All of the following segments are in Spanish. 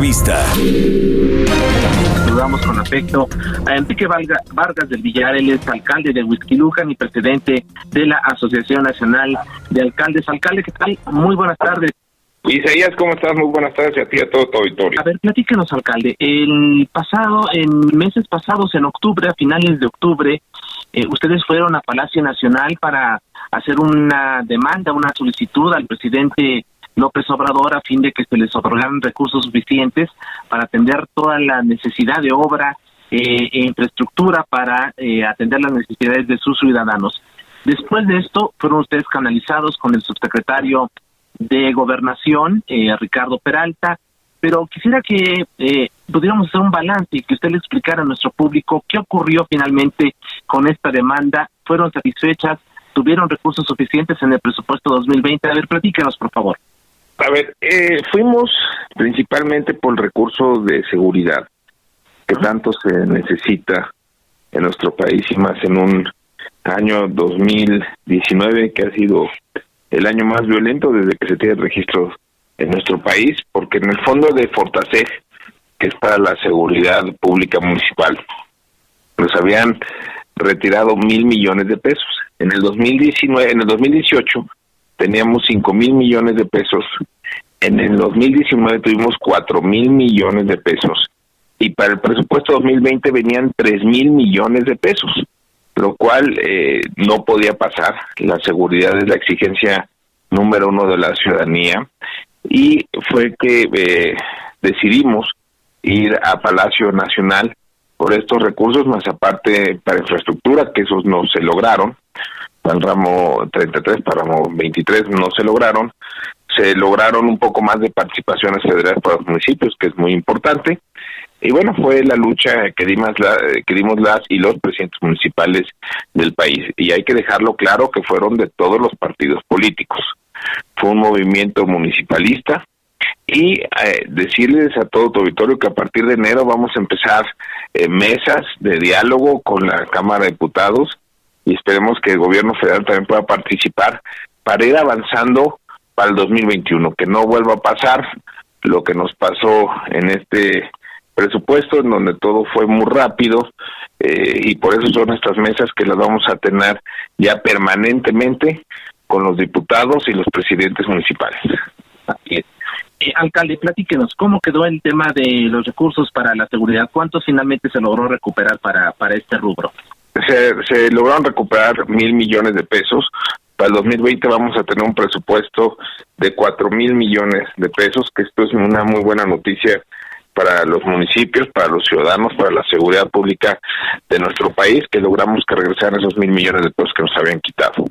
Revista. Saludamos con afecto a Enrique Valga- Vargas del Villar, él es alcalde de Huizquilucan y presidente de la Asociación Nacional de Alcaldes. Alcalde, ¿qué tal? Muy buenas tardes. Isaías, ¿cómo estás? Muy buenas tardes y a ti a todo tu auditorio. A ver, platícanos, alcalde. El pasado, en meses pasados, en octubre, a finales de octubre, eh, ustedes fueron a Palacio Nacional para hacer una demanda, una solicitud al presidente López Obrador a fin de que se les otorgaran recursos suficientes para atender toda la necesidad de obra eh, e infraestructura para eh, atender las necesidades de sus ciudadanos. Después de esto, fueron ustedes canalizados con el subsecretario de Gobernación, eh, Ricardo Peralta, pero quisiera que eh, pudiéramos hacer un balance y que usted le explicara a nuestro público qué ocurrió finalmente con esta demanda. ¿Fueron satisfechas? ¿Tuvieron recursos suficientes en el presupuesto 2020? A ver, platícanos, por favor. A ver, eh, fuimos principalmente por el recurso de seguridad que tanto se necesita en nuestro país y más en un año 2019 que ha sido el año más violento desde que se tiene registro en nuestro país, porque en el fondo de Fortaseg, que es para la seguridad pública municipal, nos habían retirado mil millones de pesos. En el 2019, en el 2018 teníamos cinco mil millones de pesos. En el 2019 tuvimos cuatro mil millones de pesos. Y para el presupuesto 2020 venían tres mil millones de pesos, lo cual eh, no podía pasar. La seguridad es la exigencia número uno de la ciudadanía. Y fue que eh, decidimos ir a Palacio Nacional por estos recursos, más aparte para infraestructura, que esos no se lograron, para el ramo 33, para el ramo 23 no se lograron, se lograron un poco más de participaciones federales para los municipios, que es muy importante, y bueno, fue la lucha que dimos, la, que dimos las y los presidentes municipales del país, y hay que dejarlo claro que fueron de todos los partidos políticos, fue un movimiento municipalista, y eh, decirles a todo tu auditorio que a partir de enero vamos a empezar eh, mesas de diálogo con la Cámara de Diputados y esperemos que el gobierno federal también pueda participar para ir avanzando para el 2021, que no vuelva a pasar lo que nos pasó en este presupuesto, en donde todo fue muy rápido eh, y por eso son estas mesas que las vamos a tener ya permanentemente con los diputados y los presidentes municipales. Eh, alcalde, platíquenos, ¿cómo quedó el tema de los recursos para la seguridad? ¿Cuántos finalmente se logró recuperar para, para este rubro? Se, se lograron recuperar mil millones de pesos. Para el 2020 vamos a tener un presupuesto de cuatro mil millones de pesos, que esto es una muy buena noticia para los municipios, para los ciudadanos, para la seguridad pública de nuestro país, que logramos que regresaran esos mil millones de pesos que nos habían quitado.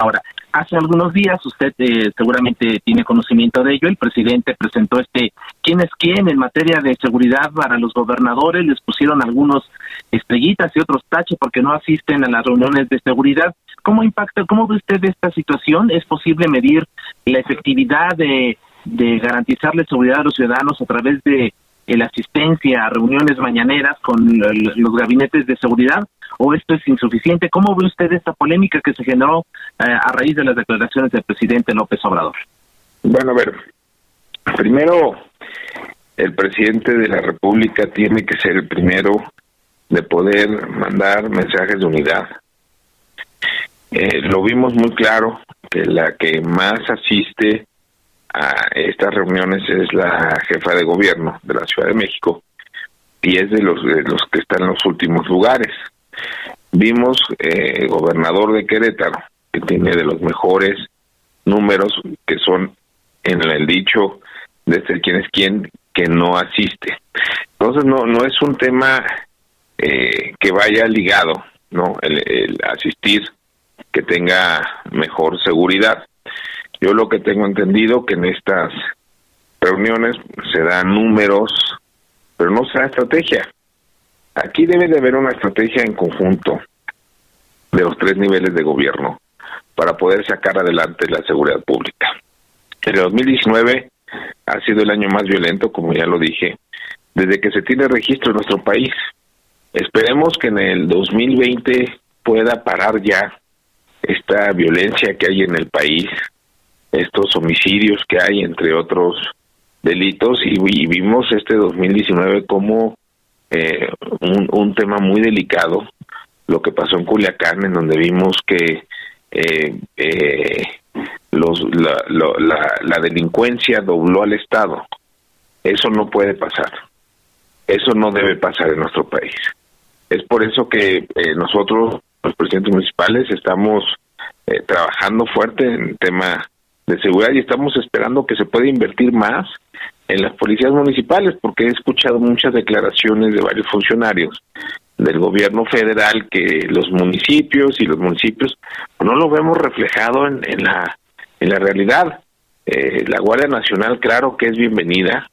Ahora, hace algunos días, usted eh, seguramente tiene conocimiento de ello, el presidente presentó este quién es quién en materia de seguridad para los gobernadores, les pusieron algunos estrellitas y otros taches porque no asisten a las reuniones de seguridad. ¿Cómo impacta, cómo ve usted esta situación? ¿Es posible medir la efectividad de, de garantizarle seguridad a los ciudadanos a través de la asistencia a reuniones mañaneras con los gabinetes de seguridad? ¿O esto es insuficiente? ¿Cómo ve usted esta polémica que se generó eh, a raíz de las declaraciones del presidente López Obrador? Bueno, a ver, primero, el presidente de la República tiene que ser el primero de poder mandar mensajes de unidad. Eh, lo vimos muy claro que la que más asiste a estas reuniones es la jefa de gobierno de la Ciudad de México y es de los de los que están en los últimos lugares. Vimos eh, gobernador de Querétaro que tiene de los mejores números que son en el dicho de ser quién es quién que no asiste. Entonces no no es un tema eh, que vaya ligado, no el asistir que tenga mejor seguridad. Yo lo que tengo entendido que en estas reuniones, se dan números, pero no se da estrategia. Aquí debe de haber una estrategia en conjunto de los tres niveles de gobierno para poder sacar adelante la seguridad pública. El 2019 ha sido el año más violento, como ya lo dije, desde que se tiene registro en nuestro país. Esperemos que en el 2020 pueda parar ya esta violencia que hay en el país, estos homicidios que hay, entre otros delitos, y, vimos este 2019 como eh, un, un tema muy delicado, lo que pasó en Culiacán, en donde vimos que eh, eh, los, la, la, la, delincuencia dobló al Estado. Eso no puede pasar. Eso no debe pasar en nuestro país. Es por eso que eh, nosotros, los presidentes municipales, estamos eh, trabajando fuerte en el tema de seguridad y estamos esperando que se pueda invertir más en las policías municipales, porque he escuchado muchas declaraciones de varios funcionarios del gobierno federal que los municipios y los municipios no lo vemos reflejado en, en la en la realidad. Eh, la Guardia Nacional claro que es bienvenida.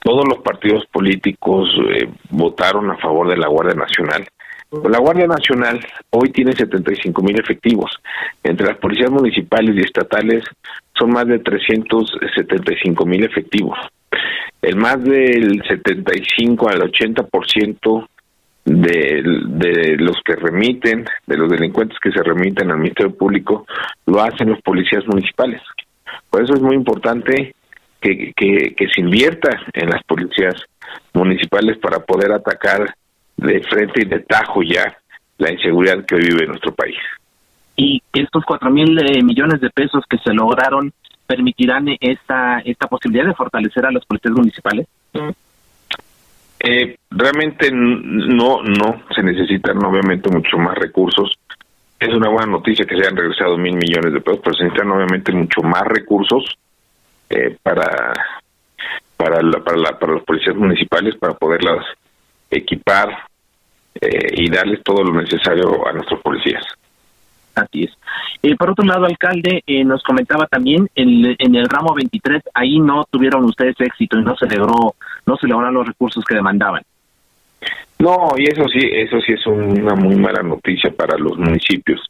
Todos los partidos políticos eh, votaron a favor de la Guardia Nacional la Guardia Nacional hoy tiene 75 mil efectivos entre las policías municipales y estatales son más de 375 mil efectivos el más del 75 al 80 por ciento de, de los que remiten, de los delincuentes que se remiten al Ministerio Público, lo hacen los policías municipales. Por eso es muy importante que se invierta en las policías municipales para poder atacar de frente y de tajo ya la inseguridad que vive nuestro país. Y estos cuatro mil eh, millones de pesos que se lograron permitirán esta esta posibilidad de fortalecer a los policías municipales. Eh, realmente no, no se necesitan obviamente mucho más recursos. Es una buena noticia que se hayan regresado mil millones de pesos, pero se necesitan obviamente mucho más recursos eh, para para la, para, la, para los policías municipales para poderlas equipar eh, y darles todo lo necesario a nuestros policías. Así es. Eh, por otro lado, alcalde, eh, nos comentaba también en, en el ramo 23, ahí no tuvieron ustedes éxito y no se logró, no se lograron los recursos que demandaban. No, y eso sí, eso sí es una muy mala noticia para los municipios.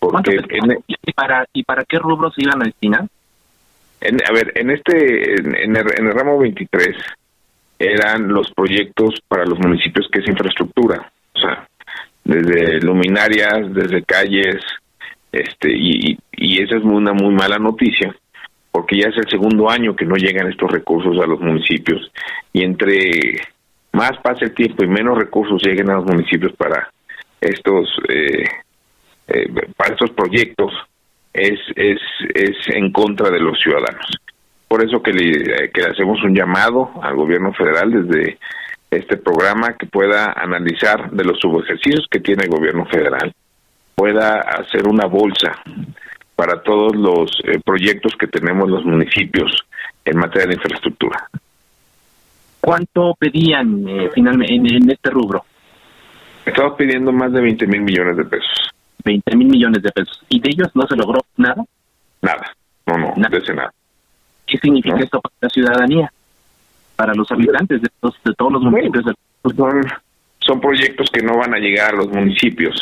Porque ¿Y para y para qué rubros iban a destinar? En, a ver, en este en, el, en el ramo 23 eran los proyectos para los municipios que es infraestructura, o sea, desde luminarias, desde calles, este y, esa es una muy mala noticia porque ya es el segundo año que no llegan estos recursos a los municipios. Y entre más pase el tiempo y menos recursos lleguen a los municipios para estos eh, eh, para estos proyectos es es es en contra de los ciudadanos por eso que le, que le hacemos un llamado al gobierno federal desde este programa que pueda analizar de los subejercicios que tiene el gobierno federal pueda hacer una bolsa para todos los eh, proyectos que tenemos los municipios en materia de infraestructura. ¿Cuánto pedían eh, finalmente en, este rubro? Estamos pidiendo más de 20 mil millones de pesos. 20 mil millones de pesos. ¿Y de ellos no se logró nada? Nada, no, no, nada. de ese nada. ¿Qué significa esto para la ciudadanía? Para los habitantes de, de todos los municipios. son, son proyectos que no van a llegar a los municipios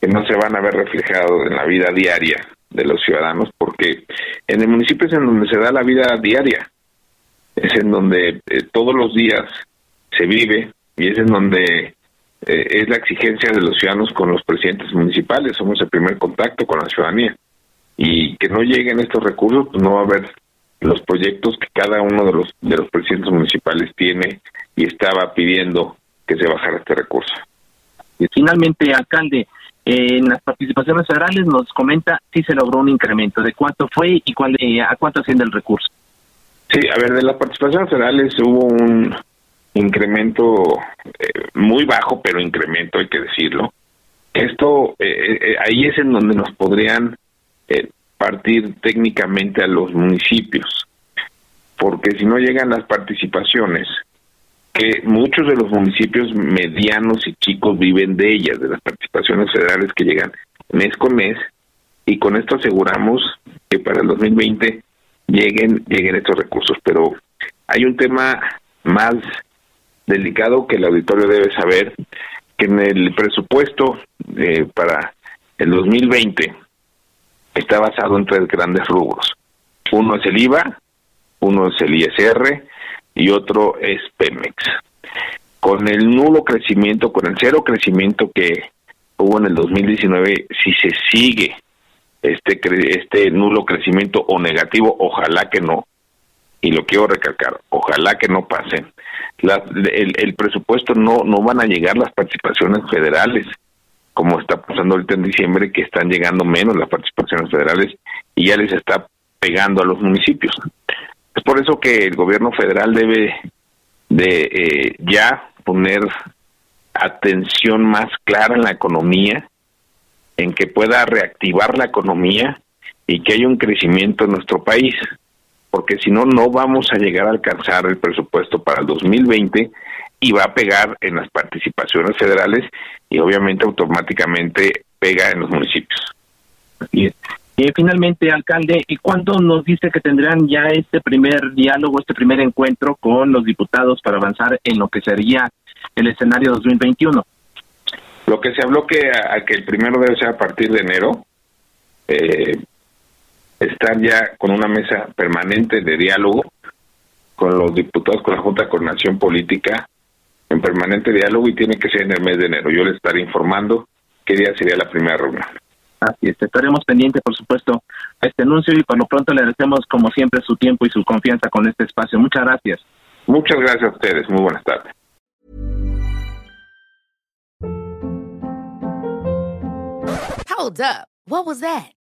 que no se van a ver reflejados en la vida diaria de los ciudadanos, porque en el municipio es en donde se da la vida diaria, es en donde eh, todos los días se vive y es en donde eh, es la exigencia de los ciudadanos con los presidentes municipales, somos el primer contacto con la ciudadanía y que no lleguen estos recursos, pues no va a haber los proyectos que cada uno de los de los presidentes municipales tiene y estaba pidiendo que se bajara este recurso. Y finalmente, alcalde, en las participaciones federales nos comenta si se logró un incremento, de cuánto fue y cuál, eh, a cuánto asciende el recurso. Sí, a ver, de las participaciones federales hubo un incremento eh, muy bajo, pero incremento, hay que decirlo. Esto, eh, ahí es en donde nos podrían partir técnicamente a los municipios, porque si no llegan las participaciones, que muchos de los municipios medianos y chicos viven de ellas, de las participaciones federales que llegan mes con mes, y con esto aseguramos que para el 2020 lleguen lleguen estos recursos, pero hay un tema más delicado que el auditorio debe saber, que en el presupuesto eh, para el 2020 está basado en tres grandes rubros. Uno es el IVA, uno es el ISR y otro es Pemex. Con el nulo crecimiento, con el cero crecimiento que hubo en el 2019, si se sigue este este nulo crecimiento o negativo, ojalá que no, y lo quiero recalcar, ojalá que no pasen. el, el presupuesto no no van a llegar las participaciones federales como está pasando ahorita en diciembre, que están llegando menos las participaciones federales y ya les está pegando a los municipios. Es por eso que el gobierno federal debe de eh, ya poner atención más clara en la economía, en que pueda reactivar la economía y que haya un crecimiento en nuestro país, porque si no, no vamos a llegar a alcanzar el presupuesto para el 2020 y va a pegar en las participaciones federales y obviamente automáticamente pega en los municipios. Y finalmente, alcalde, ¿y cuándo nos dice que tendrán ya este primer diálogo, este primer encuentro con los diputados para avanzar en lo que sería el escenario 2021? Lo que se habló que a, que el primero debe ser a partir de enero, eh, estar ya con una mesa permanente de diálogo con los diputados, con la Junta de Coordinación Política, en permanente diálogo y tiene que ser en el mes de enero. Yo les estaré informando qué día sería la primera reunión. Así es, estaremos pendientes, por supuesto, a este anuncio y por lo pronto le agradecemos, como siempre, su tiempo y su confianza con este espacio. Muchas gracias. Muchas gracias a ustedes. Muy buenas tardes. Hold up. What was that?